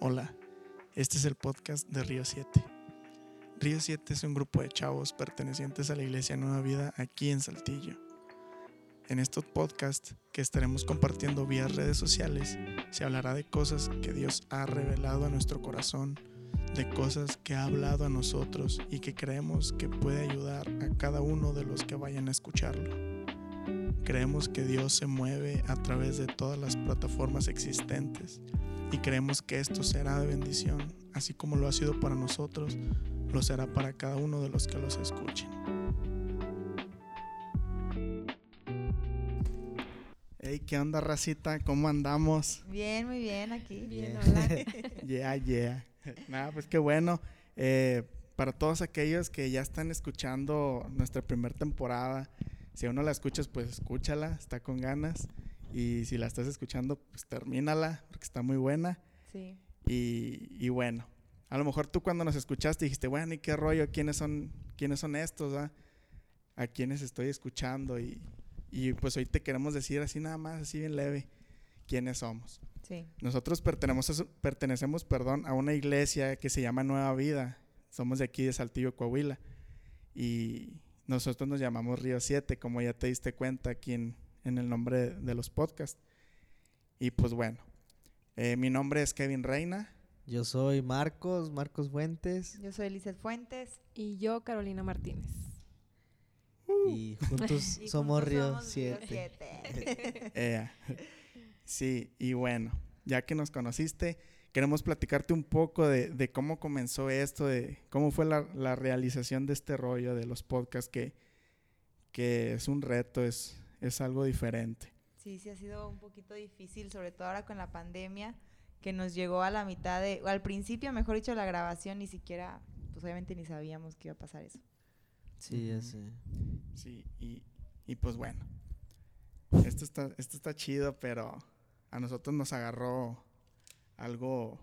Hola, este es el podcast de Río 7. Río 7 es un grupo de chavos pertenecientes a la Iglesia Nueva Vida aquí en Saltillo. En estos podcasts que estaremos compartiendo vía redes sociales, se hablará de cosas que Dios ha revelado a nuestro corazón, de cosas que ha hablado a nosotros y que creemos que puede ayudar a cada uno de los que vayan a escucharlo. Creemos que Dios se mueve a través de todas las plataformas existentes y creemos que esto será de bendición, así como lo ha sido para nosotros, lo será para cada uno de los que los escuchen. Hey, ¿qué onda, racita? ¿Cómo andamos? Bien, muy bien, aquí. Bien, hola. Yeah, yeah. Nada, pues qué bueno. Eh, para todos aquellos que ya están escuchando nuestra primera temporada, si aún no la escuchas, pues escúchala, está con ganas. Y si la estás escuchando, pues termínala, porque está muy buena. Sí. Y, y bueno, a lo mejor tú cuando nos escuchaste dijiste, bueno, ¿y qué rollo? ¿Quiénes son, quiénes son estos? ah? ¿A quiénes estoy escuchando? Y, y pues hoy te queremos decir así nada más, así bien leve, quiénes somos. Sí. Nosotros pertenecemos, pertenecemos perdón, a una iglesia que se llama Nueva Vida. Somos de aquí de Saltillo, Coahuila. Y nosotros nos llamamos Río 7, como ya te diste cuenta aquí en, en el nombre de, los podcasts. Y pues bueno, eh, mi nombre es Kevin Reina. Yo soy Marcos, Marcos Fuentes. Yo soy Lizeth Fuentes. Y yo, Carolina Martínez. Y juntos Y somos juntos Río somos Río 7. Siete. Eh, sí, y bueno, ya que nos conociste, queremos platicarte un poco de, de cómo comenzó esto, de cómo fue la, la realización de este rollo de los podcasts, que, que es un reto, es, es algo diferente. Sí, sí ha sido un poquito difícil, sobre todo ahora con la pandemia, que nos llegó a la mitad de, o al principio, mejor dicho, la grabación, ni siquiera, pues obviamente ni sabíamos que iba a pasar eso. Sí, ya sé. Sí, y, y pues bueno, esto está, esto está chido, pero a nosotros nos agarró algo,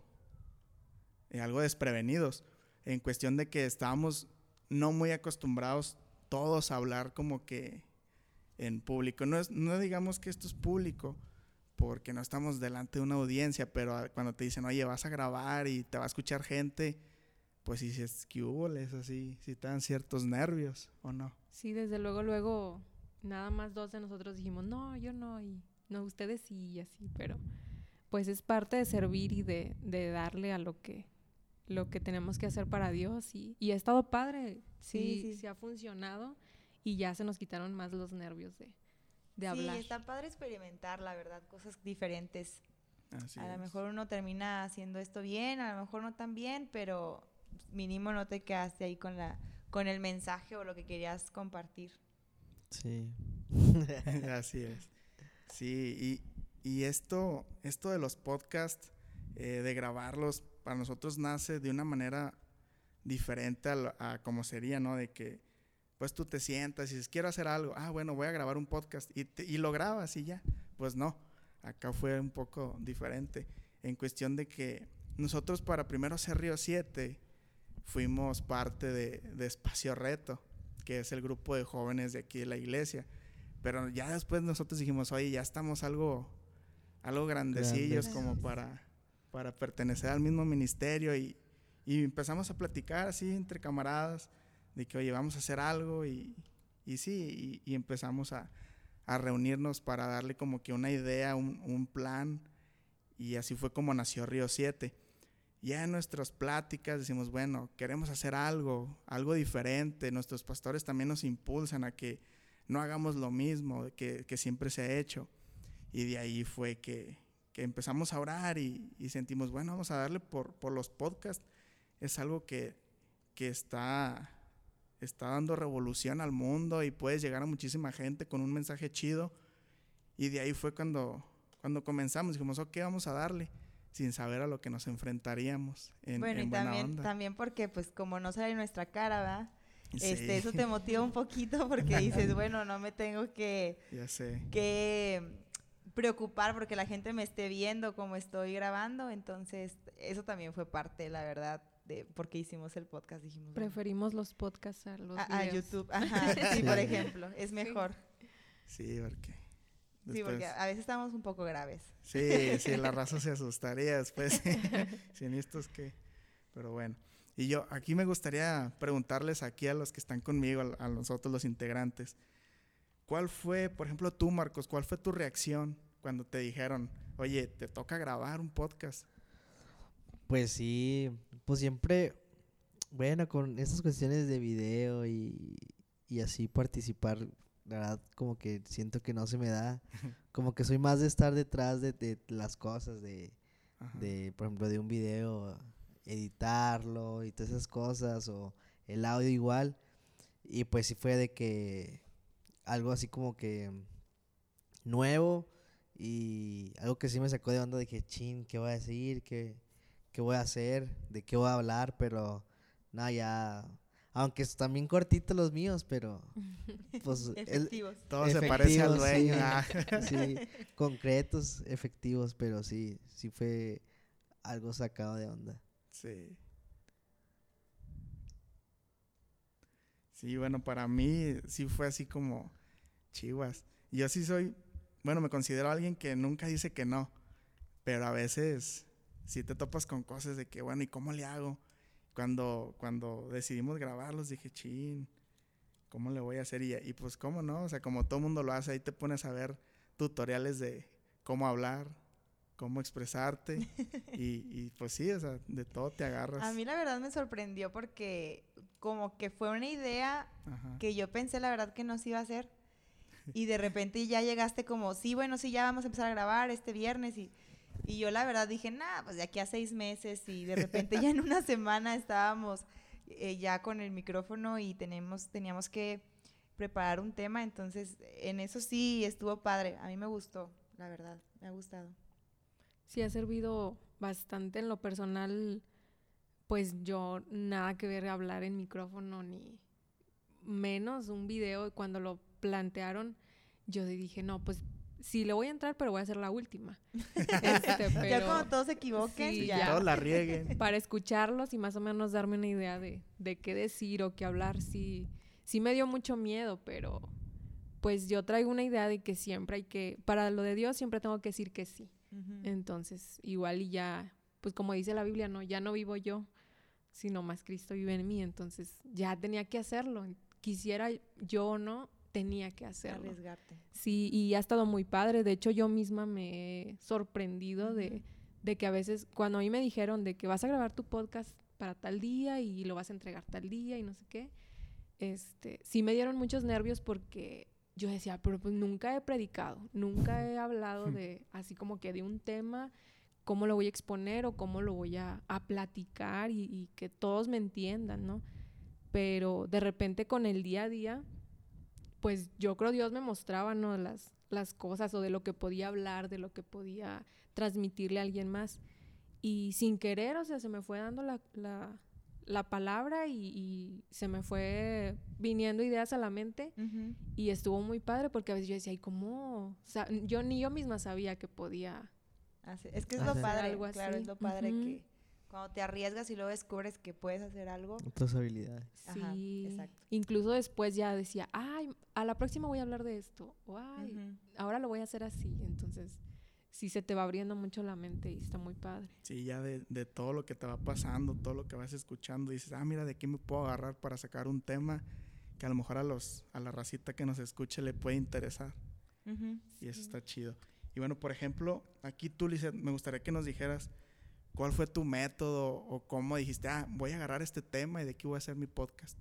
eh, algo desprevenidos, en cuestión de que estábamos no muy acostumbrados todos a hablar como que en público. No, es, no digamos que esto es público, porque no estamos delante de una audiencia, pero cuando te dicen, oye, vas a grabar y te va a escuchar gente, pues sí, es que hubo, es así, si te dan ciertos nervios o no. Sí, desde luego, luego, nada más dos de nosotros dijimos, no, yo no, y no, ustedes sí, y así, pero pues es parte de servir y de, de darle a lo que, lo que tenemos que hacer para Dios, y, y ha estado padre, Sí, sí, sí. sí ha funcionado, y ya se nos quitaron más los nervios de, de hablar. Sí, está padre experimentar, la verdad, cosas diferentes. Así a lo mejor uno termina haciendo esto bien, a lo mejor no tan bien, pero mínimo no te quedaste ahí con la con el mensaje o lo que querías compartir. Sí. Así es. Sí, y, esto, esto de los podcasts, eh, de grabarlos, para nosotros nace de una manera diferente a, lo- a como sería, ¿no? De que, pues tú te sientas y dices, quiero hacer algo, ah, bueno, voy a grabar un podcast y, te- y lo grabas y ya. Pues no, acá fue un poco diferente, en cuestión de que nosotros para primero hacer Río 7 fuimos parte de, de Espacio Reto, que es el grupo de jóvenes de aquí de la iglesia. Pero ya después nosotros dijimos, oye, ya estamos algo, algo grandecillos Grandes. como para, para pertenecer al mismo ministerio y, y empezamos a platicar así entre camaradas de que, oye, vamos a hacer algo y, y sí, y, y empezamos a, a reunirnos para darle como que una idea, un, un plan y así fue como nació Río 7. Ya en nuestras pláticas decimos, bueno, queremos hacer algo, algo diferente. Nuestros pastores también nos impulsan a que no hagamos lo mismo que, que siempre se ha hecho. Y de ahí fue que, que empezamos a orar y, y sentimos, bueno, vamos a darle por, por los podcasts. Es algo que, que está, está dando revolución al mundo y puedes llegar a muchísima gente con un mensaje chido. Y de ahí fue cuando, cuando comenzamos, dijimos, ok, vamos a darle, sin saber a lo que nos enfrentaríamos en, bueno, en y buena también, onda. también porque pues como no sale nuestra cara, ¿verdad? Sí, Este, eso te motiva un poquito porque dices, bueno, no me tengo que, ya sé. que preocupar porque la gente me esté viendo como estoy grabando, entonces eso también fue parte, la verdad, de por qué hicimos el podcast, dijimos. bueno, Preferimos los podcasts a los a. YouTube, ajá, sí, Sí. por ejemplo, es mejor. Sí, porque Sí, porque a veces estamos un poco graves. Sí, sí, la raza se asustaría después. Sin estos que. Pero bueno. Y yo, aquí me gustaría preguntarles aquí a los que están conmigo, a, a nosotros los integrantes. ¿Cuál fue, por ejemplo, tú, Marcos, cuál fue tu reacción cuando te dijeron, oye, te toca grabar un podcast? Pues sí, pues siempre, bueno, con esas cuestiones de video y, y así participar, la verdad, como que siento que no se me da. Como que soy más de estar detrás de, de las cosas, de, de, por ejemplo, de un video, editarlo y todas esas cosas, o el audio igual. Y pues sí fue de que algo así como que nuevo y algo que sí me sacó de onda de que, chin, ¿qué voy a decir? ¿Qué, qué voy a hacer? ¿De qué voy a hablar? Pero, nada, ya... Aunque están bien cortitos los míos, pero... Pues, el- Efectivos. Todo se parece al dueño. sí. ah. sí, concretos, efectivos, pero sí, sí fue algo sacado de onda. Sí. Sí, bueno, para mí sí fue así como chivas. Yo sí soy, bueno, me considero alguien que nunca dice que no, pero a veces sí te topas con cosas de que, bueno, ¿y cómo le hago? Cuando, cuando decidimos grabarlos dije, chin, ¿cómo le voy a hacer? Y, y pues, ¿cómo no? O sea, como todo mundo lo hace, ahí te pones a ver tutoriales de cómo hablar, cómo expresarte. y, y pues sí, o sea, de todo te agarras. A mí la verdad me sorprendió porque como que fue una idea Ajá. que yo pensé la verdad que no se iba a hacer. Y de repente ya llegaste como, sí, bueno, sí, ya vamos a empezar a grabar este viernes. Y, y yo la verdad dije, nah, pues de aquí a seis meses. Y de repente ya en una semana estábamos eh, ya con el micrófono y tenemos, teníamos que preparar un tema. Entonces, en eso sí estuvo padre. A mí me gustó, la verdad, me ha gustado. Sí ha servido bastante en lo personal, pues yo nada que ver hablar en micrófono ni menos un video. Cuando lo plantearon, yo dije, no, pues sí le voy a entrar, pero voy a hacer la última. Este, Ya pero cuando todos se equivoquen, Sí, ya. ya. Todos la rieguen. para escucharlos y más o menos darme una idea de, de qué decir o qué hablar, sí, sí me dio mucho miedo, pero pues yo traigo una idea de que siempre hay que, para lo de Dios siempre tengo que decir que sí. Ujú. Entonces, igual y ya, pues como dice la Biblia, no, ya no vivo yo, sino más Cristo vive en mí. Entonces, ya tenía que hacerlo. Quisiera yo o no, tenía que hacerlo. Arriesgarte. Sí, y ha estado muy padre. De hecho, yo misma me he sorprendido de, de que a veces, cuando a mí me dijeron de que vas a grabar tu podcast para tal día y lo vas a entregar tal día y no sé qué, este, sí me dieron muchos nervios porque yo decía, pero pues nunca he predicado, nunca he hablado de, así como que de un tema, cómo lo voy a exponer o cómo lo voy a, a platicar y, y que todos me entiendan, ¿no? Pero de repente con el día a día, pues yo creo Dios me mostraba, ¿no? Las, las cosas o de lo que podía hablar, de lo que podía transmitirle a alguien más. Y sin querer, o sea, se me fue dando la, la, la palabra y, y se me fue viniendo ideas a la mente y estuvo muy padre porque a veces yo decía, ¿y cómo? O sea, yo ni yo misma sabía que podía. Así- Es que es lo padre, algo claro, es así. lo padre que cuando te arriesgas y luego descubres que puedes hacer algo. Otras habilidades. Ajá, Sí. exacto. Incluso después ya decía, ay, a la próxima voy a hablar de esto. O ay, Ujú. ahora lo voy a hacer así. Entonces, sí se te va abriendo mucho la mente y está muy padre. Sí, ya de, de todo lo que te va pasando, todo lo que vas escuchando, dices, ah, mira, de aquí me puedo agarrar para sacar un tema que a lo mejor a los a la racita que nos escuche le puede interesar. Ujú. Y eso está chido. Y bueno, por ejemplo, aquí tú, Lizeth, me gustaría que nos dijeras cuál fue tu método o cómo dijiste, ah, voy a agarrar este tema y de aquí voy a hacer mi podcast.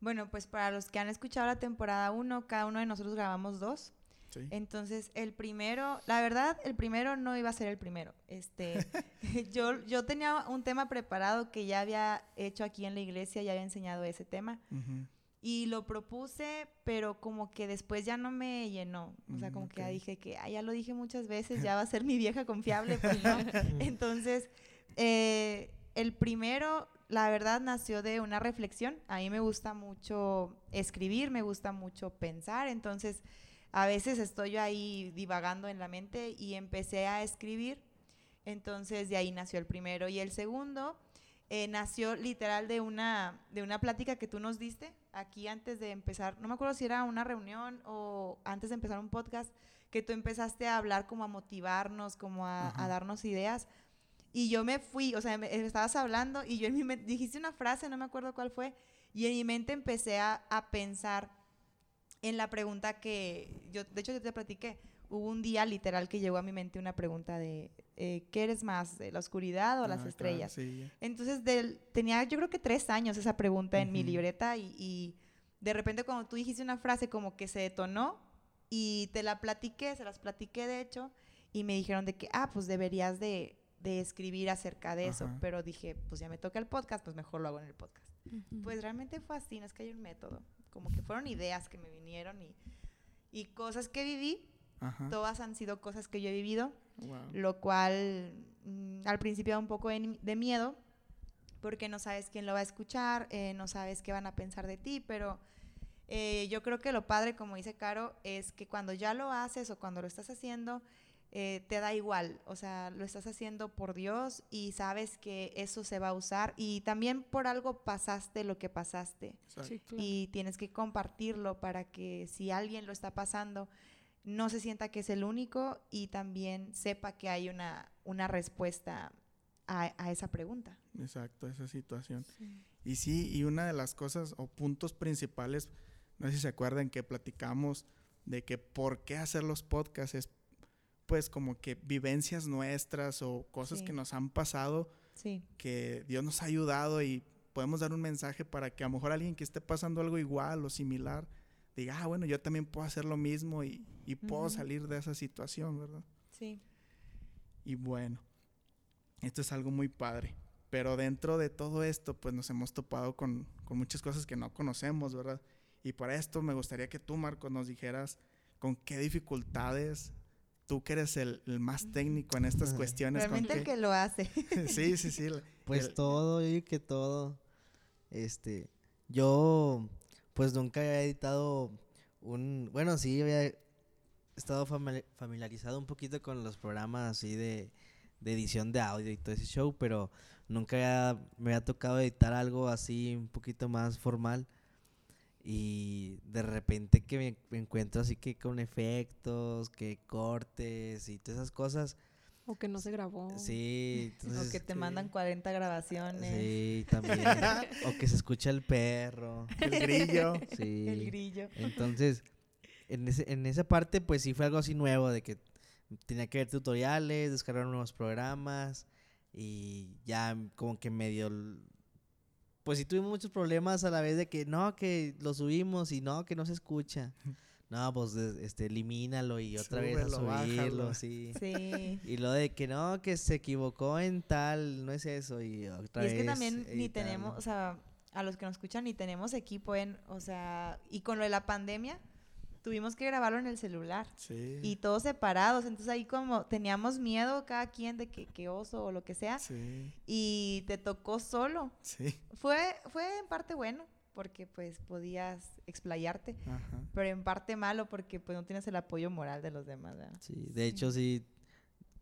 Bueno, pues para los que han escuchado la temporada 1, cada uno de nosotros grabamos dos. Sí. Entonces, el primero, la verdad, el primero no iba a ser el primero. Este, yo, yo tenía un tema preparado que ya había hecho aquí en la iglesia, ya había enseñado ese tema. Ujú. Y lo propuse, pero como que después ya no me llenó. O sea, Mm, como que ya dije que, "Ah, ya lo dije muchas veces, ya va a ser mi vieja confiable, pues no. Entonces, eh, el primero, la verdad, nació de una reflexión. A mí me gusta mucho escribir, me gusta mucho pensar. Entonces, a veces estoy yo ahí divagando en la mente y empecé a escribir. Entonces, de ahí nació el primero. Y el segundo eh, nació literal de una, de una plática que tú nos diste aquí antes de empezar, no me acuerdo si era una reunión o antes de empezar un podcast, que tú empezaste a hablar como a motivarnos, como a, a darnos ideas. Y yo me fui, o sea, me, estabas hablando y yo en mi mente, dijiste una frase, no me acuerdo cuál fue, y en mi mente empecé a, a pensar en la pregunta que yo, de hecho yo te platiqué, hubo un día literal que llegó a mi mente una pregunta de, eh, ¿qué eres más, de la oscuridad o Ah, las claro, estrellas? sí, ya. Entonces del- tenía yo creo que tres años esa pregunta en mi libreta y, y de repente cuando tú dijiste una frase como que se detonó y te la platiqué, se las platiqué de hecho y me dijeron de que, ah, pues deberías de, de escribir acerca de eso, Ajá. pero dije, pues ya me toca el podcast, pues mejor lo hago en el podcast. Ujú. Pues realmente fue así, no es que hay un método, como que fueron ideas que me vinieron y, y cosas que viví, Ajá. todas han sido cosas que yo he vivido, Wow. lo cual mm, al principio da un poco de, de miedo porque no sabes quién lo va a escuchar, eh, no sabes qué van a pensar de ti, pero eh, yo creo que lo padre, como dice Caro, es que cuando ya lo haces o cuando lo estás haciendo, eh, te da igual, o sea, lo estás haciendo por Dios y sabes que eso se va a usar y también por algo pasaste lo que pasaste. Sí, claro. y tienes que compartirlo para que si alguien lo está pasando, no se sienta que es el único y también sepa que hay una, una respuesta a, a esa pregunta. Exacto, esa situación. Sí. Y sí, y una de las cosas o puntos principales, no sé si se acuerdan que platicamos de que por qué hacer los podcasts es pues como que vivencias nuestras o cosas Sí. que nos han pasado Sí, que Dios nos ha ayudado y podemos dar un mensaje para que a lo mejor alguien que esté pasando algo igual o similar diga, ah, bueno, yo también puedo hacer lo mismo y, y puedo salir de esa situación, ¿verdad? sí, Y bueno, esto es algo muy padre. Pero dentro de todo esto, pues nos hemos topado con, con muchas cosas que no conocemos, ¿verdad? Y para esto me gustaría que tú, Marcos, nos dijeras con qué dificultades, tú que eres el, el más técnico en estas cuestiones, con realmente el que lo hace. sí, sí, sí. Pues el- todo, yo digo que todo. Este, yo pues nunca había editado un, bueno, sí había estado famili- familiarizado un poquito con los programas así de, de edición de audio y todo ese show, pero nunca había- me había tocado editar algo así un poquito más formal. Y de repente que me, me encuentro así que con efectos, que cortes y todas esas cosas. O que no se grabó. Sí, o entonces, que te sí. mandan 40 grabaciones. Sí, también. o que se escucha el perro. el grillo. Sí. El grillo. Entonces, en, ese, en esa parte, pues sí fue algo así nuevo, de que tenía que ver tutoriales, descargar nuevos programas y ya como que medio... Pues sí tuvimos muchos problemas a la vez de que no, que lo subimos y no, que no se escucha. No, pues este, elimínalo y otra vez a subirlo, bájalo. sí. Sí. Y lo de que no, que se equivocó en tal, no es eso, y otra Y vez. es que también ni tenemos, o sea, a los que nos escuchan ni tenemos equipo en, o sea, y con lo de la pandemia tuvimos que grabarlo en el celular Sí. y todos separados, entonces ahí como teníamos miedo cada quien de que, que oso o lo que sea Sí, y te tocó solo. sí. Fue fue en parte bueno porque pues podías explayarte, Ajá. pero en parte malo porque pues no tienes el apoyo moral de los demás, ¿verdad? Sí, de hecho sí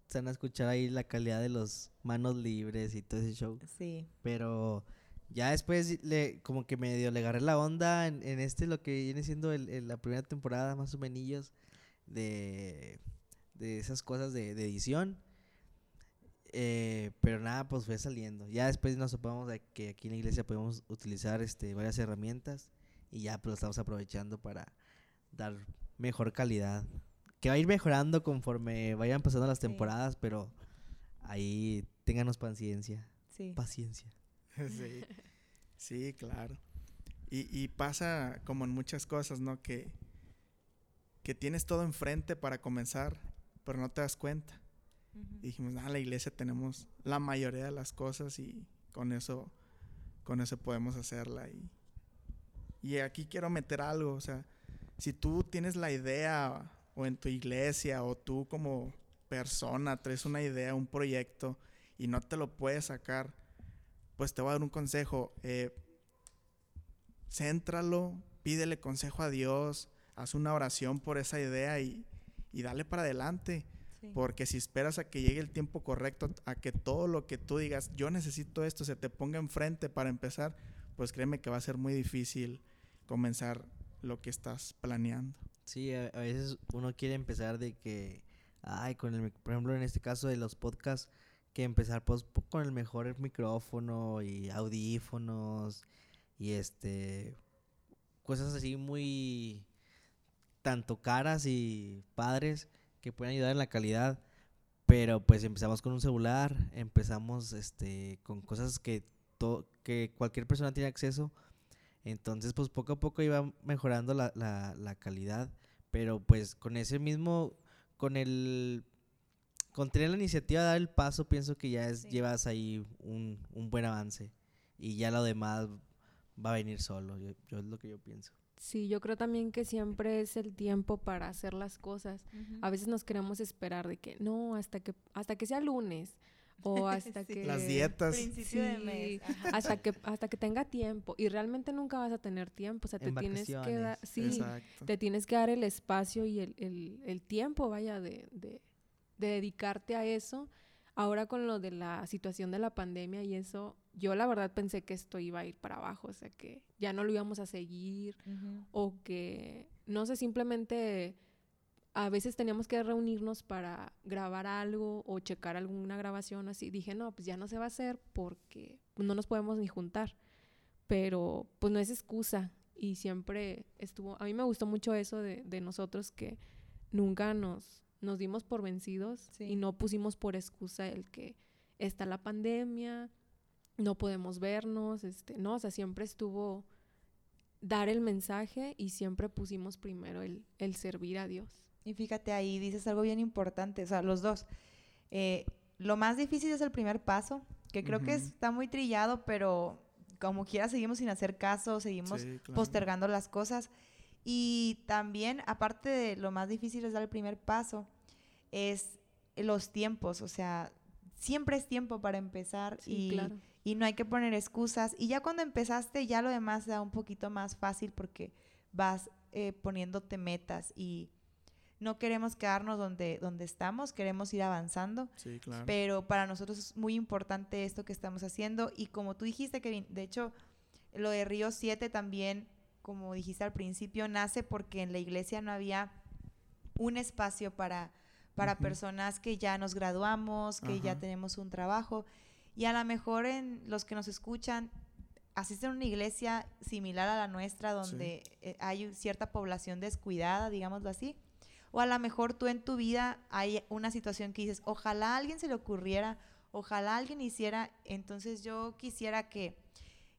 se van a escuchar ahí la calidad de los manos libres y todo ese show. Sí. Pero ya después le, como que medio le agarré la onda en, en este, lo que viene siendo el, el- la primera temporada, más o menos, de, de esas cosas de, de edición. Eh, pero nada, pues fue saliendo. Ya después nos topamos de que aquí en la iglesia podemos utilizar este, varias herramientas y ya pues lo estamos aprovechando para dar mejor calidad. Que va a ir mejorando conforme vayan pasando las Sí. temporadas, pero ahí ténganos paciencia. Sí. Paciencia. Sí, sí, claro. Y, y pasa como en muchas cosas, ¿no? Que, que tienes todo enfrente para comenzar, pero no te das cuenta. Y dijimos, ah, la iglesia tenemos la mayoría de las cosas y con eso, con eso podemos hacerla. Y, y aquí quiero meter algo, o sea, si tú tienes la idea o en tu iglesia o tú como persona traes una idea, un proyecto y no te lo puedes sacar, pues te voy a dar un consejo. Eh, céntralo, pídele consejo a Dios, haz una oración por esa idea y, y dale para adelante. Sí. Porque si esperas a que llegue el tiempo correcto, a que todo lo que tú digas, yo necesito esto, se te ponga enfrente para empezar, pues créeme que va a ser muy difícil comenzar lo que estás planeando. Sí, a, a veces uno quiere empezar de que, ay, con el, por ejemplo, en este caso de los podcasts, que empezar pues con el mejor micrófono y audífonos y este, cosas así muy, tanto caras y padres que pueden ayudar en la calidad. Pero pues empezamos con un celular, empezamos este con cosas que to- que cualquier persona tiene acceso. Entonces, pues poco a poco iba mejorando la, la, la calidad. Pero pues con ese mismo, con el, con tener la iniciativa de dar el paso, pienso que ya es, Sí. llevas ahí un, un buen avance. Y ya lo demás va a venir solo. Yo, yo es lo que yo pienso. Sí, yo creo también que siempre es el tiempo para hacer las cosas. A veces nos queremos esperar de que no, hasta que hasta que sea lunes o hasta Sí. que Las dietas. Principio de mes. Sí, ajá. hasta que hasta que tenga tiempo y realmente nunca vas a tener tiempo, o sea, te En tienes que dar, sí, Exacto. te tienes que dar el espacio y el, el- el tiempo, vaya, de, de- de dedicarte a eso. Ahora con lo de la situación de la pandemia y eso, yo la verdad pensé que esto iba a ir para abajo, o sea, que ya no lo íbamos a seguir o que, no sé, simplemente a veces teníamos que reunirnos para grabar algo o checar alguna grabación así. Dije, no, pues ya no se va a hacer porque no nos podemos ni juntar. Pero pues no es excusa y siempre estuvo, a mí me gustó mucho eso de, de nosotros que nunca nos, nos dimos por vencidos Sí. y no pusimos por excusa el que está la pandemia, no podemos vernos, este, no, o sea, siempre estuvo dar el mensaje y siempre pusimos primero el, el servir a Dios. Y fíjate ahí, dices algo bien importante, o sea, los dos. Eh, lo más difícil es el primer paso, que creo que está muy trillado, pero como quiera seguimos sin hacer caso, seguimos Sí, claro. postergando las cosas. Y también, aparte de lo más difícil es dar el primer paso, es los tiempos, o sea, siempre es tiempo para empezar Sí, y, claro. y no hay que poner excusas. Y ya cuando empezaste, ya lo demás se da un poquito más fácil porque vas eh, poniéndote metas y no queremos quedarnos donde, donde estamos, queremos ir avanzando. Sí, claro. Pero para nosotros es muy importante esto que estamos haciendo. Y como tú dijiste, Kevin, de hecho, lo de Río 7 también, como dijiste al principio, nace porque en la iglesia no había un espacio para, para personas que ya nos graduamos, que ya tenemos un trabajo. Y a lo mejor en los que nos escuchan asisten a una iglesia similar a la nuestra, donde eh, hay cierta población descuidada, digámoslo así. O a lo mejor tú en tu vida hay una situación que dices, ojalá a alguien se le ocurriera, ojalá alguien hiciera, entonces yo quisiera que,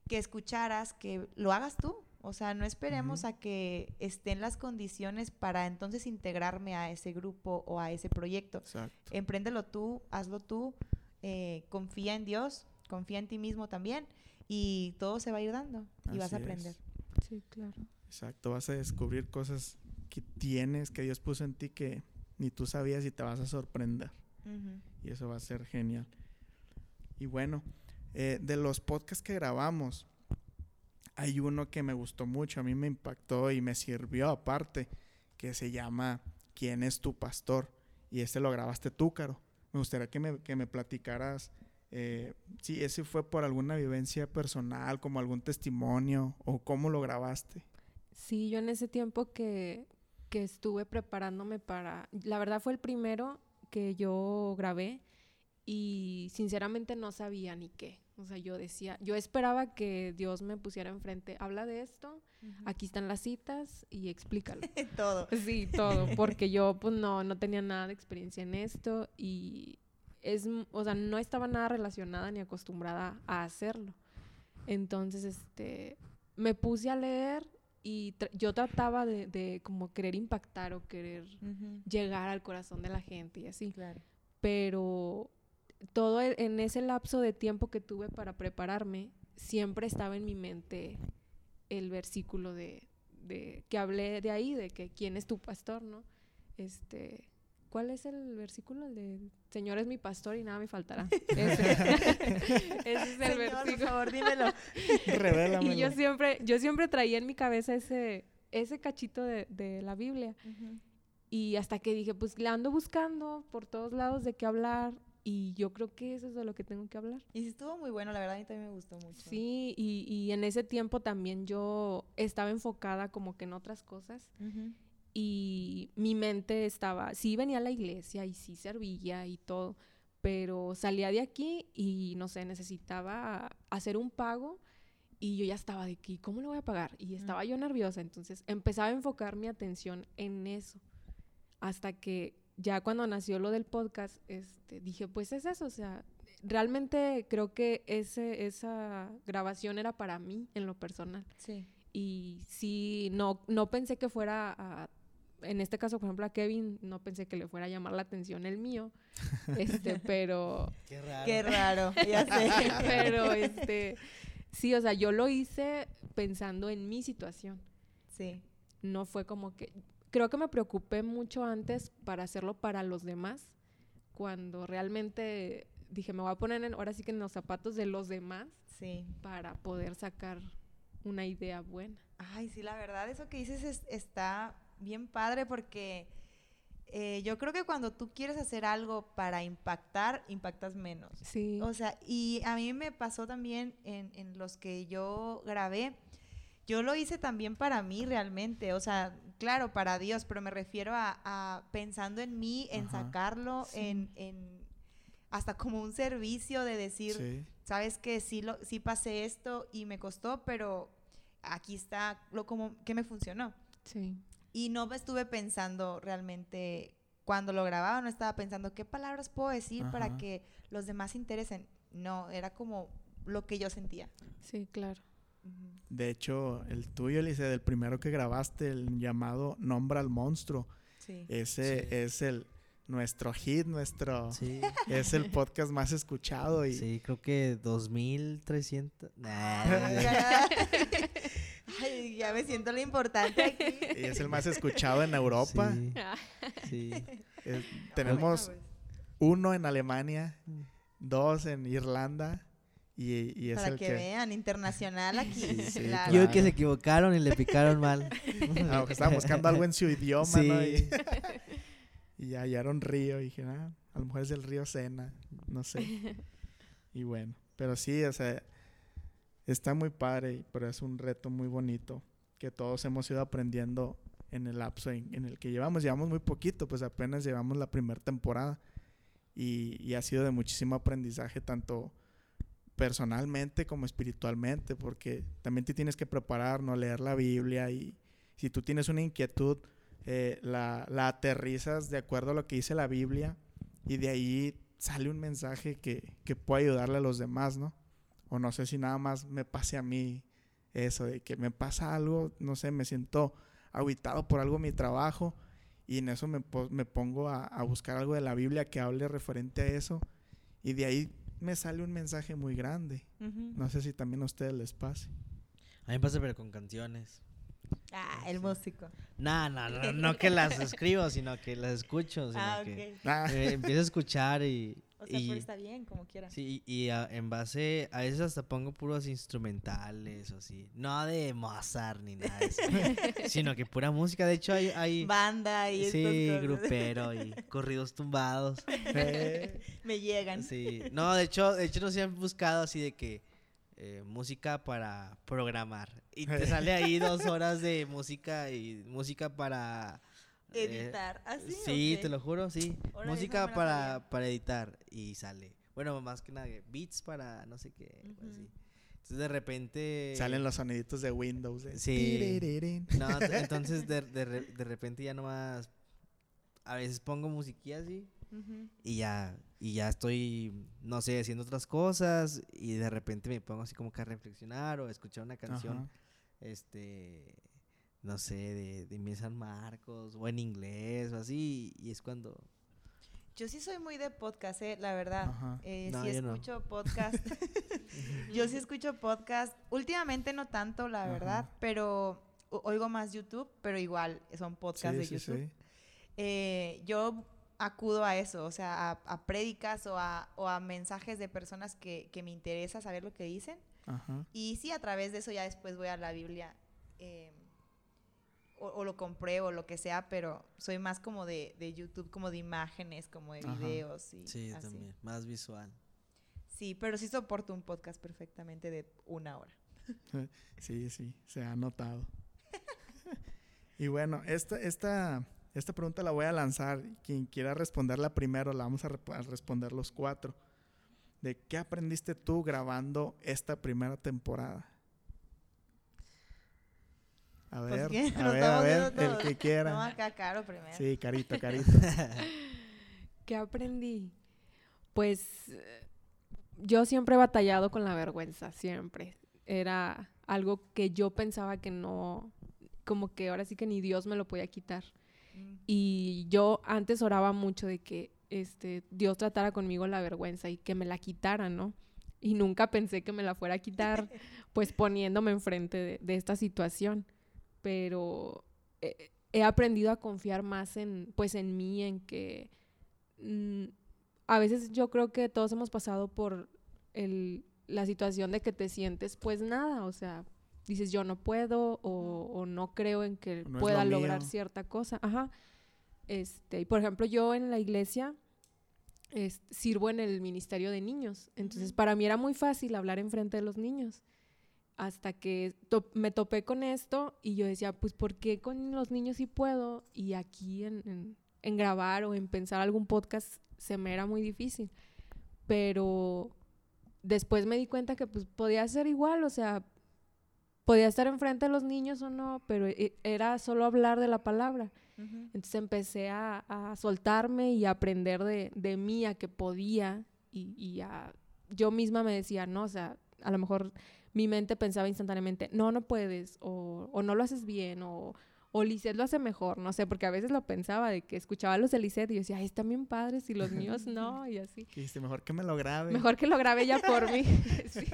que escucharas, que lo hagas tú. O sea, no esperemos a que estén las condiciones para entonces integrarme a ese grupo o a ese proyecto. Exacto. Empréndelo tú, hazlo tú, eh, confía en Dios, confía en ti mismo también y todo se va a ir dando y vas a es. aprender. Sí, claro. Exacto. Vas a descubrir cosas que tienes, que Dios puso en ti que ni tú sabías y te vas a sorprender. Y eso va a ser genial. Y bueno, eh, de los podcasts que grabamos, hay uno que me gustó mucho, a mí me impactó y me sirvió aparte, que se llama ¿Quién es tu pastor? Y este lo grabaste tú, Caro. Me gustaría que me, que me platicaras eh, si ese fue por alguna vivencia personal, como algún testimonio, o cómo lo grabaste. Sí, yo en ese tiempo que, que estuve preparándome para, la verdad fue el primero que yo grabé y sinceramente no sabía ni qué. O sea, yo decía, yo esperaba que Dios me pusiera enfrente, habla de esto, aquí están las citas y explícalo. todo. Sí, todo, porque yo pues no, no tenía nada de experiencia en esto y es, o sea, no estaba nada relacionada ni acostumbrada a hacerlo. Entonces, este, me puse a leer y tra- yo trataba de, de como querer impactar o querer llegar al corazón de la gente y así. Claro. Pero todo e- en ese lapso de tiempo que tuve para prepararme, siempre estaba en mi mente el versículo de, de que hablé de ahí, de que quién es tu pastor, ¿no? Este, ¿cuál es el versículo? El de Señor es mi pastor y nada me faltará. Ese, Ese es el Señor, por versículo. favor, dímelo. Revélamelo. Y yo siempre, yo siempre traía en mi cabeza ese, ese cachito de, de la Biblia. Y hasta que dije, pues la ando buscando por todos lados de qué hablar y yo creo que eso es de lo que tengo que hablar. Y sí estuvo muy bueno, la verdad a mí también me gustó mucho. Sí, y, y en ese tiempo también yo estaba enfocada como que en otras cosas Ujú. y mi mente estaba, sí venía a la iglesia y sí servía y todo, pero salía de aquí y no sé, necesitaba hacer un pago y yo ya estaba de aquí, ¿cómo lo voy a pagar? Y estaba yo nerviosa, entonces empezaba a enfocar mi atención en eso, hasta que ya cuando nació lo del podcast, este, dije, pues es eso, o sea, realmente creo que ese, esa grabación era para mí en lo personal Sí. y sí, no, no pensé que fuera a, en este caso, por ejemplo, a Kevin, no pensé que le fuera a llamar la atención el mío, este, pero, Qué raro. Qué raro, ya sé. pero, este, sí, o sea, yo lo hice pensando en mi situación, Sí. no fue como que, creo que me preocupé mucho antes para hacerlo para los demás, cuando realmente dije, me voy a poner en- ahora sí que en los zapatos de los demás Sí. para poder sacar una idea buena. Ay, sí, la verdad, eso que dices es- está bien padre porque eh, yo creo que cuando tú quieres hacer algo para impactar, impactas menos. Sí. O sea, y a mí me pasó también en, en los que yo grabé. Yo lo hice también para mí realmente, o sea, claro, para Dios, pero me refiero a, a pensando en mí, en Ajá. sacarlo, Sí. en, en hasta como un servicio de decir, Sí. sabes que sí, lo, sí pasé esto y me costó, pero aquí está lo como que me funcionó. Sí. Y no me estuve pensando realmente cuando lo grababa, no estaba pensando qué palabras puedo decir para que los demás se interesen. No, era como lo que yo sentía. Sí, claro. De hecho, el tuyo, Elise, del primero que grabaste, el llamado Nombra al Monstruo, Sí. ese Sí. es el nuestro hit, nuestro Sí. es el podcast más escuchado y Sí, creo que 2300. Nah, Ay, ya me siento lo importante aquí. y es el más escuchado en Europa. Sí, Ah, sí. Eh, tenemos Bueno, uno en Alemania, dos en Irlanda y, y es para el que, que, vean, internacional aquí. Sí, sí, claro. Yo creo que se equivocaron y le picaron mal. Ah, que estaban buscando algo en su idioma, ¿no? Y, y hallaron río y dije, ah, a lo mejor es del río Sena, no sé. Y bueno, pero sí, o sea, está muy padre, pero es un reto muy bonito que todos hemos ido aprendiendo en el lapso en, en el que llevamos. Llevamos muy poquito, pues apenas llevamos la primera temporada y, y ha sido de muchísimo aprendizaje, tanto personalmente como espiritualmente, porque también te tienes que preparar, ¿no? Leer la Biblia y si tú tienes una inquietud, eh, la, la aterrizas de acuerdo a lo que dice la Biblia y de ahí sale un mensaje que, que puede ayudarle a los demás, ¿no? O no sé si nada más me pase a mí eso, de que me pasa algo, no sé, me siento aguitado por algo en mi trabajo y en eso me, me pongo a, a buscar algo de la Biblia que hable referente a eso y de ahí me sale un mensaje muy grande. No sé si también a ustedes les pase. A mí me pasa pero con canciones. Ah, el músico. No, no, no, no que las escribo, sino que las escucho. Sino Ah, que ok. Ah, eh, empiezo a escuchar y... O sea, y- pero está bien, como quiera. Sí, y en base, a veces hasta pongo puros instrumentales o así. No de Mozart ni nada de eso. sino que pura música. De hecho, hay, hay Banda y sí, grupero y corridos tumbados. eh, Me llegan. Sí. No, de hecho, de hecho nos han buscado así de que eh, música para programar. Y te sale ahí dos horas de música y música para Editar. ¿Así? Sí, te lo juro, sí. Música la para, para editar y sale. Bueno, más que nada, beats para no sé qué. o Ujú. así. Entonces de repente... salen los soniditos de Windows. Sí. No, t- entonces de, de, re- de repente ya nomás... A veces pongo musiquilla así Ujú. y ya, y ya estoy, no sé, haciendo otras cosas y de repente me pongo así como que a reflexionar o a escuchar una canción, Ajá. este, no sé, de, de Miguel San Marcos o en inglés o así y es cuando... Yo sí soy muy de podcast, eh, la verdad. Ajá. Eh, No, sí yo no. escucho podcast. yo sí escucho podcast. Últimamente no tanto, la Ajá. verdad, pero oigo más YouTube, pero igual son podcasts Sí, de sí, YouTube. sí. Eh, yo acudo a eso, o sea, a, a prédicas o a, o a mensajes de personas que, que me interesa saber lo que dicen. Ajá. Y sí, a través de eso ya después voy a la Biblia. eh, o, o lo compré o lo que sea, pero soy más como de, de YouTube, como de imágenes, como de Ajá. videos y Sí, así. también. Más visual. Sí, pero sí soporto un podcast perfectamente de una hora. Sí, sí, se ha notado. y bueno, esta, esta, esta pregunta la voy a lanzar. Quien quiera responderla primero, la vamos a, a responder los cuatro. ¿De qué aprendiste tú grabando esta primera temporada? A Pues, a ver, a ver, el que quiera. No, acá caro primero. Sí, carito, carito. ¿Qué aprendí? Pues yo siempre he batallado con la vergüenza, siempre. Era algo que yo pensaba que no, como que ahora sí que ni Dios me lo podía quitar. Mm. Y yo antes oraba mucho de que este, Dios tratara conmigo la vergüenza y que me la quitara, ¿no? Y nunca pensé que me la fuera a quitar, pues poniéndome enfrente de, de esta situación. Pero eh, he aprendido a confiar más en, pues, en mí, en que mm, a veces yo creo que todos hemos pasado por el, la situación de que te sientes, pues nada, o sea, dices yo no puedo o, o no creo en que No pueda lo lograr mío. cierta cosa. Ajá. Este, y por ejemplo, yo en la iglesia es- sirvo en el ministerio de niños. Entonces, para mí era muy fácil hablar enfrente de los niños. Hasta que me topé con esto y yo decía, pues, ¿por qué con los niños sí puedo? Y aquí en, en- en grabar o en pensar algún podcast se me era muy difícil. Pero después me di cuenta que pues podía ser igual, o sea, podía estar enfrente de los niños o no, pero e- era solo hablar de la palabra. Ujú. Entonces empecé a, a soltarme y a aprender de, de mí, a que podía. Y, y a- yo misma me decía, no, o sea, a lo mejor mi mente pensaba instantáneamente, no, no puedes, o, o no lo haces bien, o, o Lisette lo hace mejor, no sé, porque a veces lo pensaba de que escuchaba los de Lisette y yo decía, ay, están bien padres y los míos no, y así. Mejor que me lo grabe. Mejor que lo grabe ella por mí. Sí.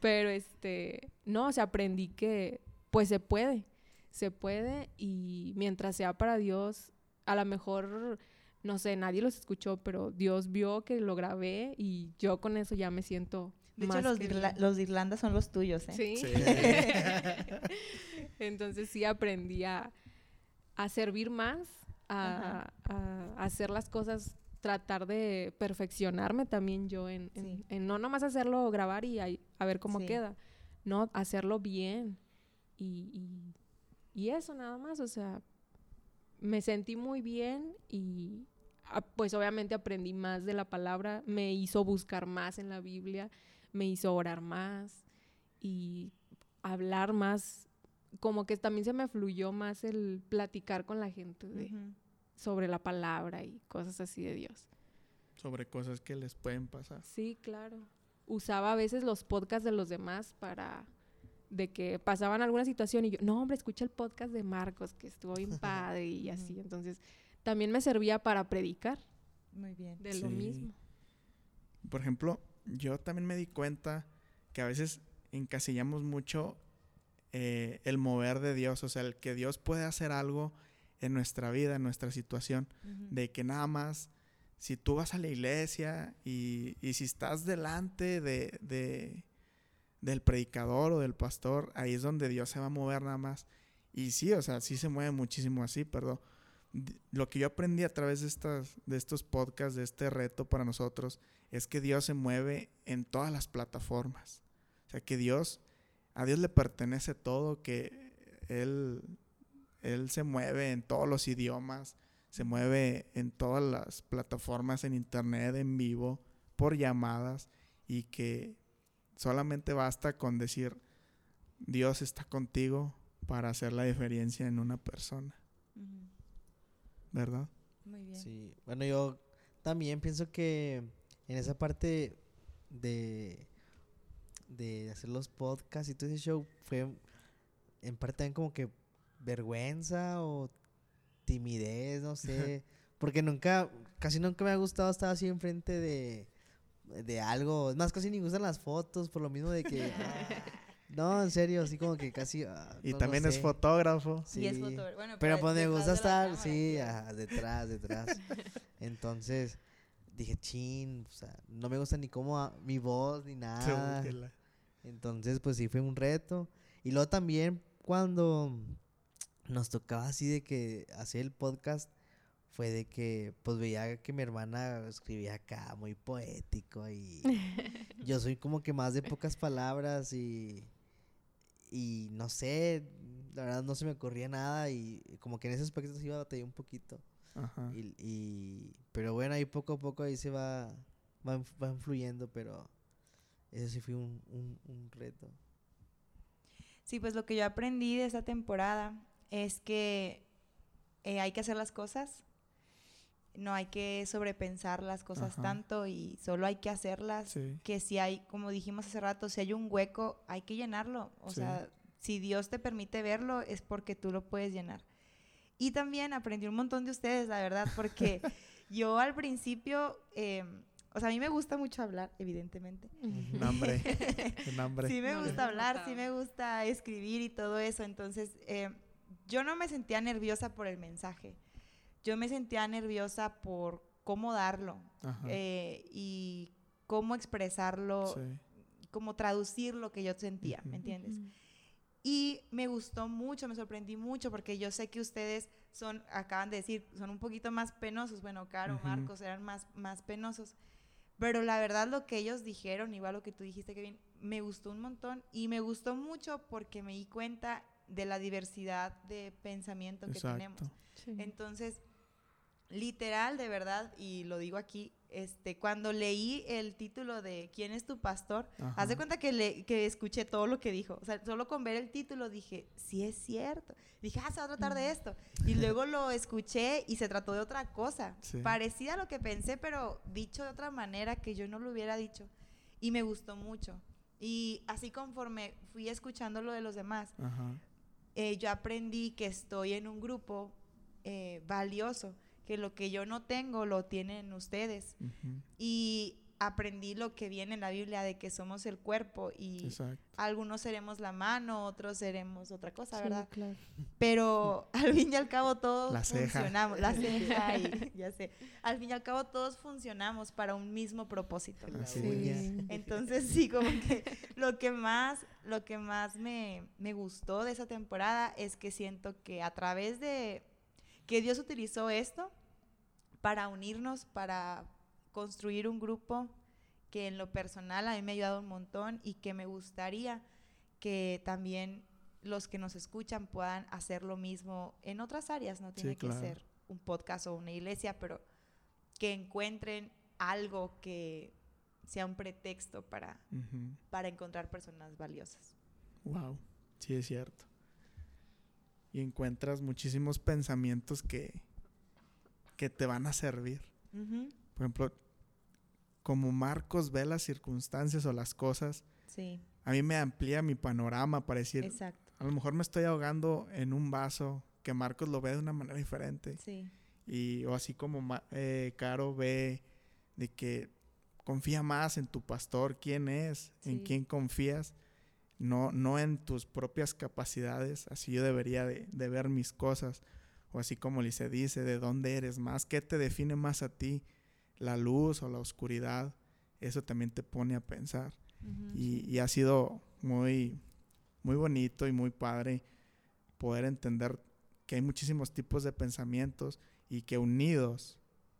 Pero este, no, o sea, aprendí que pues se puede, se puede y mientras sea para Dios, a lo mejor, no sé, nadie los escuchó, pero Dios vio que lo grabé y yo con eso ya me siento... De hecho, los, de Irla- los de Irlanda son los tuyos, ¿eh? Sí. Sí. Entonces sí aprendí a, a servir más, a, a hacer las cosas, tratar de perfeccionarme también yo en, en- Sí. en no nomás hacerlo, grabar y a ver cómo Sí. queda, no, hacerlo bien. Y, y- y eso nada más, o sea, me sentí muy bien y ah, pues obviamente aprendí más de la palabra, me hizo buscar más en la Biblia, me hizo orar más y hablar más, como que también se me fluyó más el platicar con la gente de- sobre la palabra y cosas así de Dios. Sobre cosas que les pueden pasar. Sí, claro. Usaba a veces los podcasts de los demás para de que pasaban alguna situación y yo, no, hombre, escucha el podcast de Marcos, que estuvo bien padre y así. Entonces, también me servía para predicar Muy bien. de lo mismo. Por ejemplo, yo también me di cuenta que a veces encasillamos mucho eh, el mover de Dios, o sea, el que Dios puede hacer algo en nuestra vida, en nuestra situación, de que nada más, si tú vas a la iglesia y, y si estás delante de, de- del predicador o del pastor, ahí es donde Dios se va a mover nada más. Y sí, o sea, sí se mueve muchísimo así, pero lo que yo aprendí a través de, estas, de estos podcasts, de este reto para nosotros, es que Dios se mueve en todas las plataformas. O sea, que Dios, a Dios le pertenece todo, que Él, Él se mueve en todos los idiomas, se mueve en todas las plataformas, en internet, en vivo, por llamadas, y que solamente basta con decir, Dios está contigo para hacer la diferencia en una persona. ¿verdad? Muy bien. Sí, bueno, yo también pienso que en esa parte de, de hacer los podcasts y todo ese show fue en parte también como que vergüenza o timidez, no sé, porque nunca, casi nunca me ha gustado estar así enfrente de, de algo, es más, casi ni me gustan las fotos, por lo mismo de que, ah, no, en serio, así como que casi... ah, Y no- también es fotógrafo. Y es Sí. fotógrafo. Bueno, Pero pues me gusta estar, cámara, sí, ajá, detrás, detrás. Entonces, dije, chin, o sea, no me gusta ni cómo a- mi voz ni nada. Entonces, pues sí fue un reto. Y luego también cuando nos tocaba así de que hacer el podcast fue de que pues veía que mi hermana escribía acá muy poético y yo soy como que más de pocas palabras y y no sé, la verdad no se me ocurría nada y como que en ese aspecto se iba a batallar un poquito. Ajá. Y, y- pero bueno, ahí poco a poco ahí se va, va, va influyendo, pero eso sí fue un, un, un reto. Sí, pues lo que yo aprendí de esta temporada es que eh, hay que hacer las cosas, no hay que sobrepensar las cosas Ajá. tanto y solo hay que hacerlas. Sí. Que si hay, como dijimos hace rato, si hay un hueco, hay que llenarlo. O Sí. sea, si Dios te permite verlo, es porque tú lo puedes llenar. Y también aprendí un montón de ustedes, la verdad, porque yo al principio, eh, o sea, a mí me gusta mucho hablar, evidentemente. Un hambre. Un hambre. Sí me No, gusta no, hablar, no. sí me gusta escribir y todo eso. Entonces, eh, yo no me sentía nerviosa por el mensaje. Yo me sentía nerviosa por cómo darlo eh, y cómo expresarlo, Sí. cómo traducir lo que yo sentía, ¿me entiendes? Y me gustó mucho, me sorprendí mucho porque yo sé que ustedes son, acaban de decir, son un poquito más penosos. Bueno, Caro, Ujú. Marcos eran más, más penosos. Pero la verdad lo que ellos dijeron, igual lo que tú dijiste, Kevin, me gustó un montón y me gustó mucho porque me di cuenta de la diversidad de pensamiento que tenemos. Exacto. Sí. Entonces, literal, de verdad, y lo digo aquí, este, cuando leí el título de ¿Quién es tu pastor? Haz de Ajá. cuenta que, le, que escuché todo lo que dijo. O sea, solo con ver el título dije, sí es cierto. Dije, ah, se va a tratar de esto. Y luego lo escuché y se trató de otra cosa. Sí. Parecida a lo que pensé, pero dicho de otra manera que yo no lo hubiera dicho. Y me gustó mucho. Y así conforme fui escuchando lo de los demás, Ajá. eh, yo aprendí que estoy en un grupo eh, valioso, que lo que yo no tengo lo tienen ustedes. Ujú. Y aprendí lo que viene en la Biblia de que somos el cuerpo y Exacto. algunos seremos la mano, otros seremos otra cosa, Sí, ¿verdad? claro. Pero al fin y al cabo todos La ceja. funcionamos, la ceja y ya sé. Al fin y al cabo todos funcionamos para un mismo propósito. Así. Sí. Entonces sí, como que lo que más, lo que más me, me gustó de esa temporada es que siento que a través de que Dios utilizó esto para unirnos, para construir un grupo que en lo personal a mí me ha ayudado un montón y que me gustaría que también los que nos escuchan puedan hacer lo mismo en otras áreas, no tiene claro. que ser un podcast o una iglesia, pero que encuentren algo que sea un pretexto para, para encontrar personas valiosas. Wow, sí es cierto. Y encuentras muchísimos pensamientos que, que te van a servir. Por ejemplo, como Marcos ve las circunstancias o las cosas, Sí, a mí me amplía mi panorama para decir, exacto. a lo mejor me estoy ahogando en un vaso que Marcos lo ve de una manera diferente. Sí, Y, o así como eh, Caro ve de que confía más en tu pastor, quién es, en quién confías, no, no en tus propias capacidades, así yo debería de, de ver mis cosas, o así como se dice, de dónde eres más, qué te define más a ti, la luz o la oscuridad, eso también te pone a pensar. Y, y ha sido muy, muy bonito y muy padre poder entender que hay muchísimos tipos de pensamientos y que unidos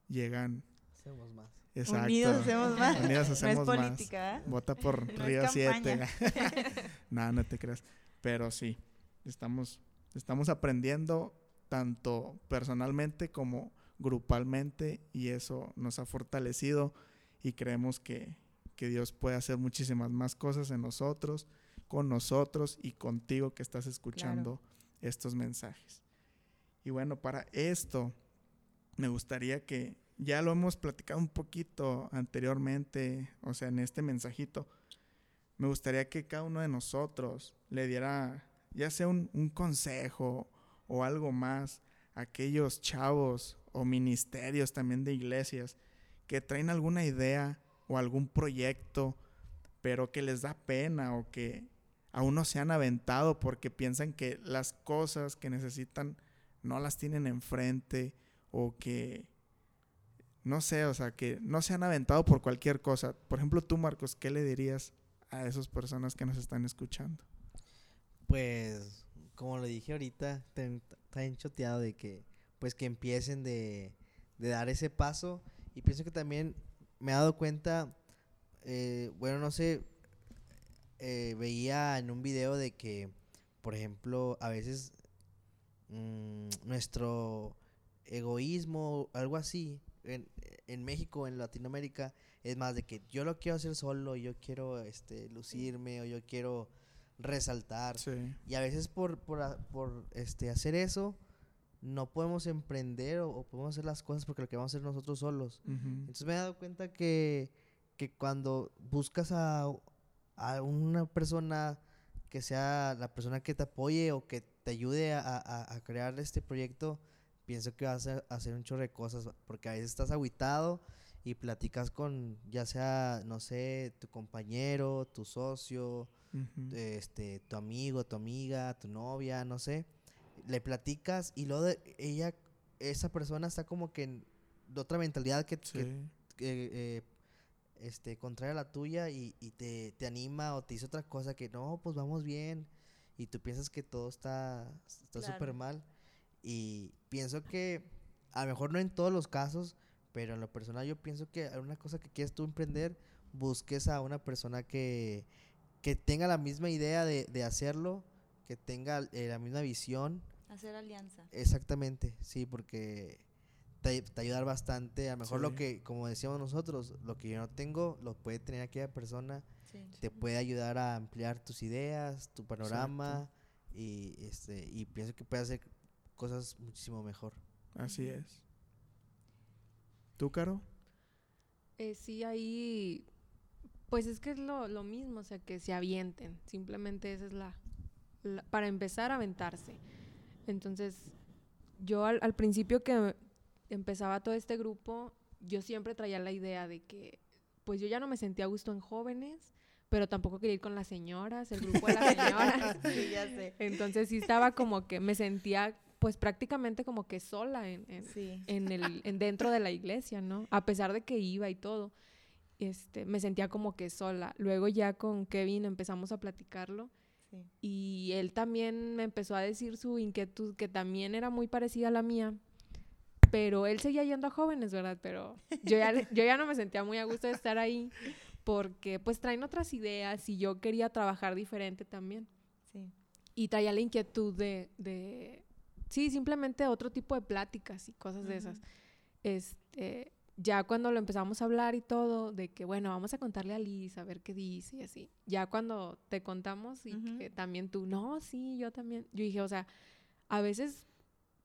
llegan. Hacemos más. Exacto. Unidos hacemos más. Unidos no hacemos es más. política, ¿eh? Vota por No es Río 7. campaña. no, no te creas. Pero sí, estamos, estamos aprendiendo tanto personalmente como grupalmente y eso nos ha fortalecido y creemos que, que Dios puede hacer muchísimas más cosas en nosotros, con nosotros y contigo que estás escuchando estos mensajes. Y bueno, para esto me gustaría que ya lo hemos platicado un poquito anteriormente, o sea, en este mensajito, me gustaría que cada uno de nosotros le diera ya sea un, un consejo o algo más a aquellos chavos o ministerios también de iglesias que traen alguna idea o algún proyecto, pero que les da pena o que aún no se han aventado porque piensan que las cosas que necesitan no las tienen enfrente o que no sé, o sea, que no se han aventado por cualquier cosa. Por ejemplo, tú, Marcos, ¿qué le dirías a esas personas que nos están escuchando? Pues como lo dije ahorita, está bien choteado de que, pues que empiecen de, de dar ese paso. Y pienso que también me he dado cuenta, eh, bueno, no sé, eh, veía en un video de que, por ejemplo, a veces mm, nuestro egoísmo, algo así, en, en México, en Latinoamérica, es más de que yo lo quiero hacer solo, yo quiero este, lucirme o yo quiero resaltar. Sí. Y a veces por, por, por, este, hacer eso, no podemos emprender o, o podemos hacer las cosas porque lo que vamos a hacer nosotros solos. Entonces me he dado cuenta que, que cuando buscas a, a una persona que sea la persona que te apoye o que te ayude a, a- a crear este proyecto, pienso que vas a hacer un chorro de cosas, porque a veces estás aguitado y platicas con, ya sea, no sé, tu compañero, tu socio, este, tu amigo, tu amiga, tu novia, no sé, le platicas y luego de- ella, esa persona está como que en de otra mentalidad que, Sí. que, eh, este, contraria a la tuya y, y te, te anima o te dice otra cosa que no, pues vamos bien y tú piensas que todo está está Claro. súper mal y pienso que a lo mejor no en todos los casos, pero en lo personal yo pienso que una cosa que quieres tú emprender, busques a una persona que, que tenga la misma idea de, de hacerlo, que tenga eh, la misma visión Hacer alianza. Exactamente, sí, porque te, te ayudar bastante. A lo mejor lo que, como decíamos nosotros, lo que yo no tengo, lo puede tener aquella persona. Sí. Te puede ayudar a ampliar tus ideas, tu panorama. Y, este, y pienso que puede hacer cosas muchísimo mejor. Así es. ¿Tú, Caro? Eh, sí, ahí, pues es que es lo, lo mismo, o sea, que se avienten. Simplemente esa es la, la- para empezar a aventarse. Entonces, yo al, al principio que empezaba todo este grupo, yo siempre traía la idea de que, pues yo ya no me sentía a gusto en jóvenes, pero tampoco quería ir con las señoras, el grupo de las señoras. sí, ya sé. Entonces sí estaba como que me sentía pues prácticamente como que sola en, en- Sí. en el, en dentro de la iglesia, ¿no? A pesar de que iba y todo, este, me sentía como que sola. Luego ya con Kevin empezamos a platicarlo Sí. y él también me empezó a decir su inquietud, que también era muy parecida a la mía, pero él seguía yendo a jóvenes, ¿verdad? Pero yo ya, yo ya no me sentía muy a gusto de estar ahí porque pues traen otras ideas y yo quería trabajar diferente también Sí. y traía la inquietud de, de sí, simplemente otro tipo de pláticas y cosas de esas. Este, ya cuando lo empezamos a hablar y todo, de que bueno, vamos a contarle a Liz a ver qué dice y así. Ya cuando te contamos y que también tú, no, sí, yo también. Yo dije, o sea, a veces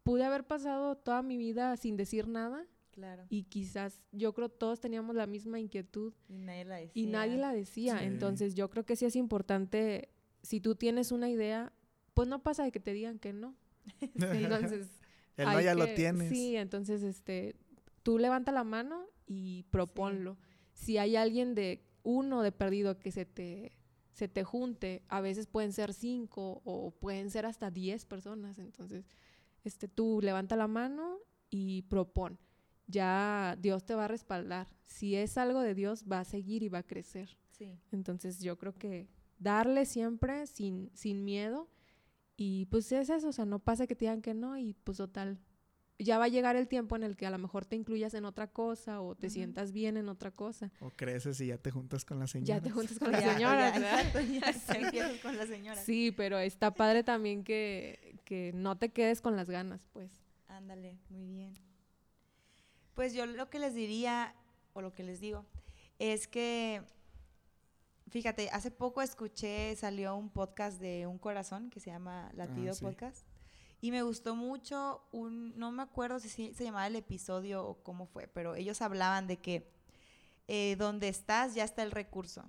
pude haber pasado toda mi vida sin decir nada Claro. y quizás yo creo todos teníamos la misma inquietud Y nadie la decía. y nadie la decía. Sí. Entonces yo creo que sí es importante, si tú tienes una idea, pues no pasa de que te digan que no. Entonces... El no hay ya lo que- tienes. Sí, entonces este, tú levanta la mano y proponlo. Si hay alguien de uno de perdido que se te, se te junte, a veces pueden ser cinco o pueden ser hasta diez personas. Entonces, este, tú levanta la mano y propon. Ya Dios te va a respaldar. Si es algo de Dios, va a seguir y va a crecer. Sí. Entonces yo creo que darle siempre sin, sin miedo y pues es eso, o sea, no pasa que te digan que no y pues total, ya va a llegar el tiempo en el que a lo mejor te incluyas en otra cosa o te sientas bien en otra cosa. O creces y ya te juntas con la señora. Ya te juntas con señoras, ya- ¿verdad? ya se empiezas con la señora. Sí, pero está padre también que, que no te quedes con las ganas, pues. Ándale, muy bien. Pues yo lo que les diría, o lo que les digo, es que, fíjate, hace poco escuché, salió un podcast de Un Corazón que se llama Latido sí. Podcast. Y me gustó mucho un, no me acuerdo si se llamaba el episodio o cómo fue, pero ellos hablaban de que eh, donde estás ya está el recurso.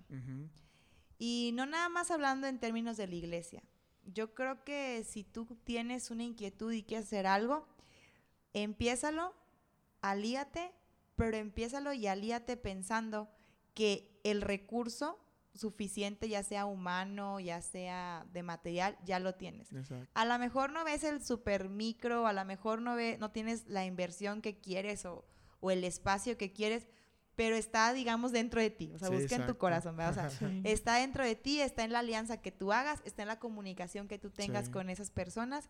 Y no nada más hablando en términos de la iglesia. Yo creo que si tú tienes una inquietud y quieres hacer algo, empiézalo, alíate, pero empiézalo y alíate pensando que el recurso suficiente, ya sea humano, ya sea de material, ya lo tienes. Exacto. A lo mejor no ves el super micro, a lo mejor no, ve, no tienes la inversión que quieres o, o el espacio que quieres, pero está, digamos, dentro de ti. O sea, Sí, busca en tu corazón, ¿verdad? O sea, Sí. está dentro de ti, está en la alianza que tú hagas, está en la comunicación que tú tengas Sí. con esas personas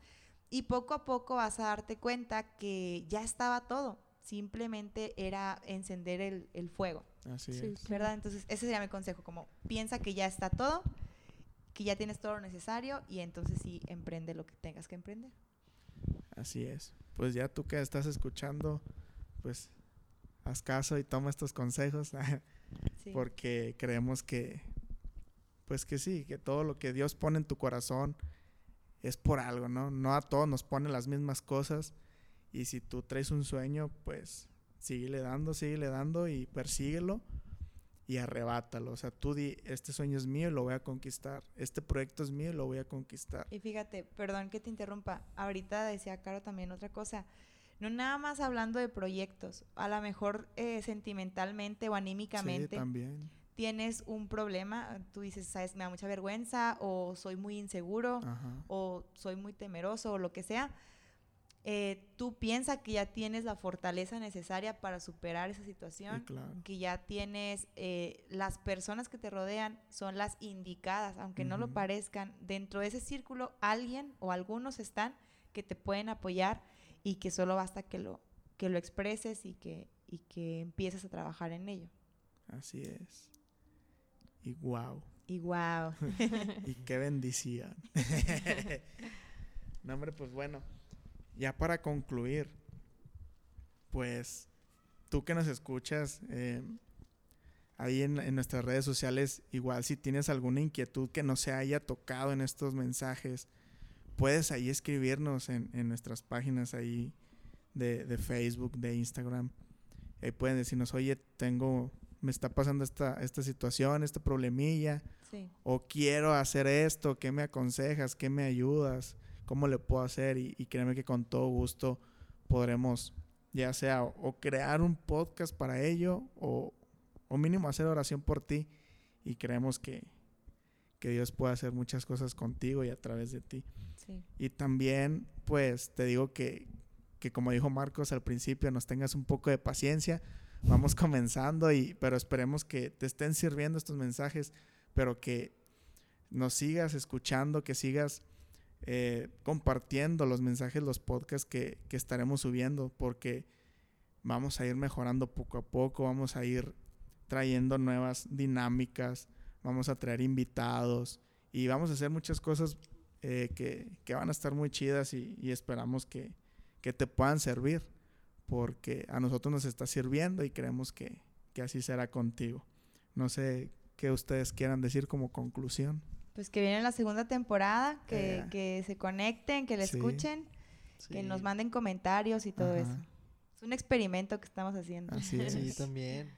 y poco a poco vas a darte cuenta que ya estaba todo, simplemente era encender el, el fuego, Así Sí, es. ¿verdad? Entonces ese sería mi consejo, como piensa que ya está todo, que ya tienes todo lo necesario y entonces sí, emprende lo que tengas que emprender. Así es. Pues ya tú que estás escuchando, pues haz caso y toma estos consejos, Sí. porque creemos que, pues que sí, que todo lo que Dios pone en tu corazón es por algo, ¿no? No a todos nos pone las mismas cosas y si tú traes un sueño, pues síguele dando, síguele dando y persíguelo y arrebátalo. O sea, tú di, este sueño es mío y lo voy a conquistar. Este proyecto es mío y lo voy a conquistar. Y fíjate, perdón que te interrumpa, ahorita decía Caro también otra cosa, no nada más hablando de proyectos, a lo mejor eh, sentimentalmente o Sí, anímicamente también. tienes un problema, tú dices, sabes, me da mucha vergüenza o soy muy inseguro Ajá. o soy muy temeroso o lo que sea, eh, tú piensas que ya tienes la fortaleza necesaria para superar esa Sí, situación, claro. que ya tienes eh, las personas que te rodean son las indicadas, aunque no lo parezcan, dentro de ese círculo alguien o algunos están que te pueden apoyar y que solo basta que lo, que lo expreses y que, y que empieces a trabajar en ello. Así es. Y wow. Y wow. y qué bendición. no, hombre, pues bueno. Ya para concluir, pues tú que nos escuchas eh, ahí en, en nuestras redes sociales, igual si tienes alguna inquietud que no se haya tocado en estos mensajes, puedes ahí escribirnos en, en nuestras páginas ahí de, de Facebook, de Instagram. Ahí pueden decirnos, oye, tengo, me está pasando esta, esta situación, esta problemilla Sí. o quiero hacer esto, ¿qué me aconsejas? ¿Qué me ayudas? ¿Cómo le puedo hacer? Y, y créeme que con todo gusto podremos, ya sea o, crear un podcast para ello o, o mínimo hacer oración por ti y creemos que, que Dios puede hacer muchas cosas contigo y a través de ti. Sí. Y también, pues, te digo que, que como dijo Marcos al principio, nos tengas un poco de paciencia. Vamos comenzando, y, pero esperemos que te estén sirviendo estos mensajes, pero que nos sigas escuchando, que sigas eh, compartiendo los mensajes, los podcasts que, que estaremos subiendo, porque vamos a ir mejorando poco a poco, vamos a ir trayendo nuevas dinámicas, vamos a traer invitados y vamos a hacer muchas cosas eh, que, que van a estar muy chidas y, esperamos que, que te puedan servir, porque a nosotros nos está sirviendo y creemos que, que así será contigo. No sé qué ustedes quieran decir como conclusión. Pues que viene la segunda temporada, que, Eh. que se conecten, que le Sí. escuchen, que nos manden comentarios y todo Ajá. eso. Es un experimento que estamos haciendo. Así es. Sí, también.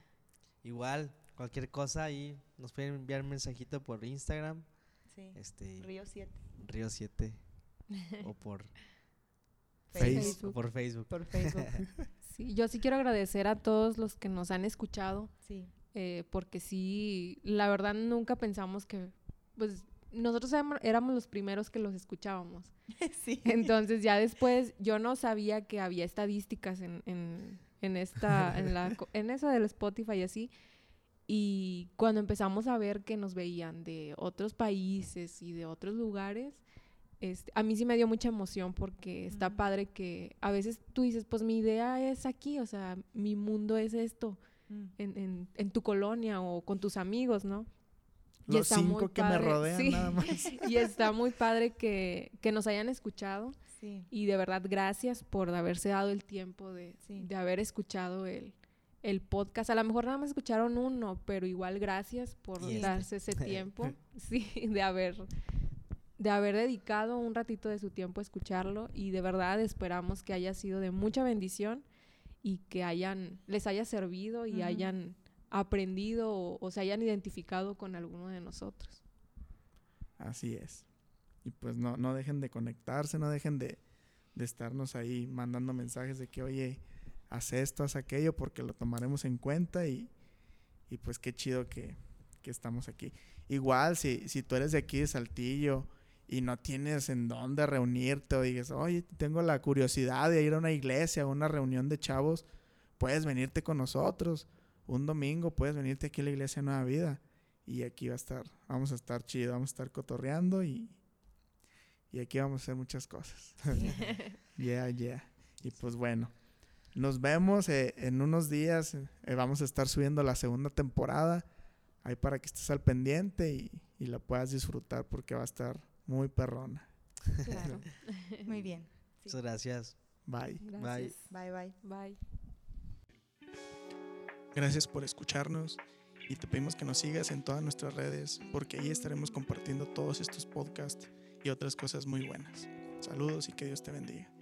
Igual, cualquier cosa ahí nos pueden enviar un mensajito por Instagram, Sí. este Río 7. Río 7 o por Face. o por Facebook. Por Facebook. Sí, yo sí quiero agradecer a todos los que nos han escuchado, sí. eh, porque sí, la verdad nunca pensamos que, pues nosotros éramos- los primeros que los escuchábamos. sí. Entonces ya después yo no sabía que había estadísticas en, en, en esta, en, la, en eso del Spotify y así. Y cuando empezamos a ver que nos veían de otros países y de otros lugares, este, a mí sí me dio mucha emoción porque está Ujú. padre que a veces tú dices, pues mi idea es aquí, o sea, mi mundo es esto, Mm. en, en, en tu colonia o con tus amigos, ¿no? Y Los está muy cinco que me padre, rodean sí. nada más. Y está muy padre que, que nos hayan escuchado. Sí. Y de verdad, gracias por haberse dado el tiempo de, Sí. de haber escuchado el, el podcast. A lo mejor nada más escucharon uno, pero igual gracias por este. darse ese tiempo, sí, de haber, de haber dedicado un ratito de su tiempo a escucharlo. Y de verdad esperamos que haya sido de mucha bendición y que hayan, les haya servido y hayan aprendido o, se hayan identificado con alguno de nosotros. Así es. Y pues no, no dejen de conectarse, no dejen de, de estarnos ahí mandando mensajes de que, oye, haz esto, haz aquello, porque lo tomaremos en cuenta y, y pues qué chido que, que estamos aquí. Igual, si, si tú eres de aquí de Saltillo y no tienes en dónde reunirte o dices, oye, tengo la curiosidad de ir a una iglesia o una reunión de chavos, puedes venirte con nosotros. Un domingo puedes venirte aquí a la iglesia Nueva Vida y aquí va a estar, vamos a estar chido, vamos a estar cotorreando y, y aquí vamos a hacer muchas cosas. yeah, yeah. Y pues bueno, nos vemos eh, en unos días, eh, vamos a estar subiendo la segunda temporada, ahí para que estés al pendiente y, y la puedas disfrutar porque va a estar muy perrona. Claro. Muy bien. Muchas gracias. Bye. Gracias. Bye, bye. Bye. Gracias por escucharnos y te pedimos que nos sigas en todas nuestras redes porque ahí estaremos compartiendo todos estos podcasts y otras cosas muy buenas. Saludos y que Dios te bendiga.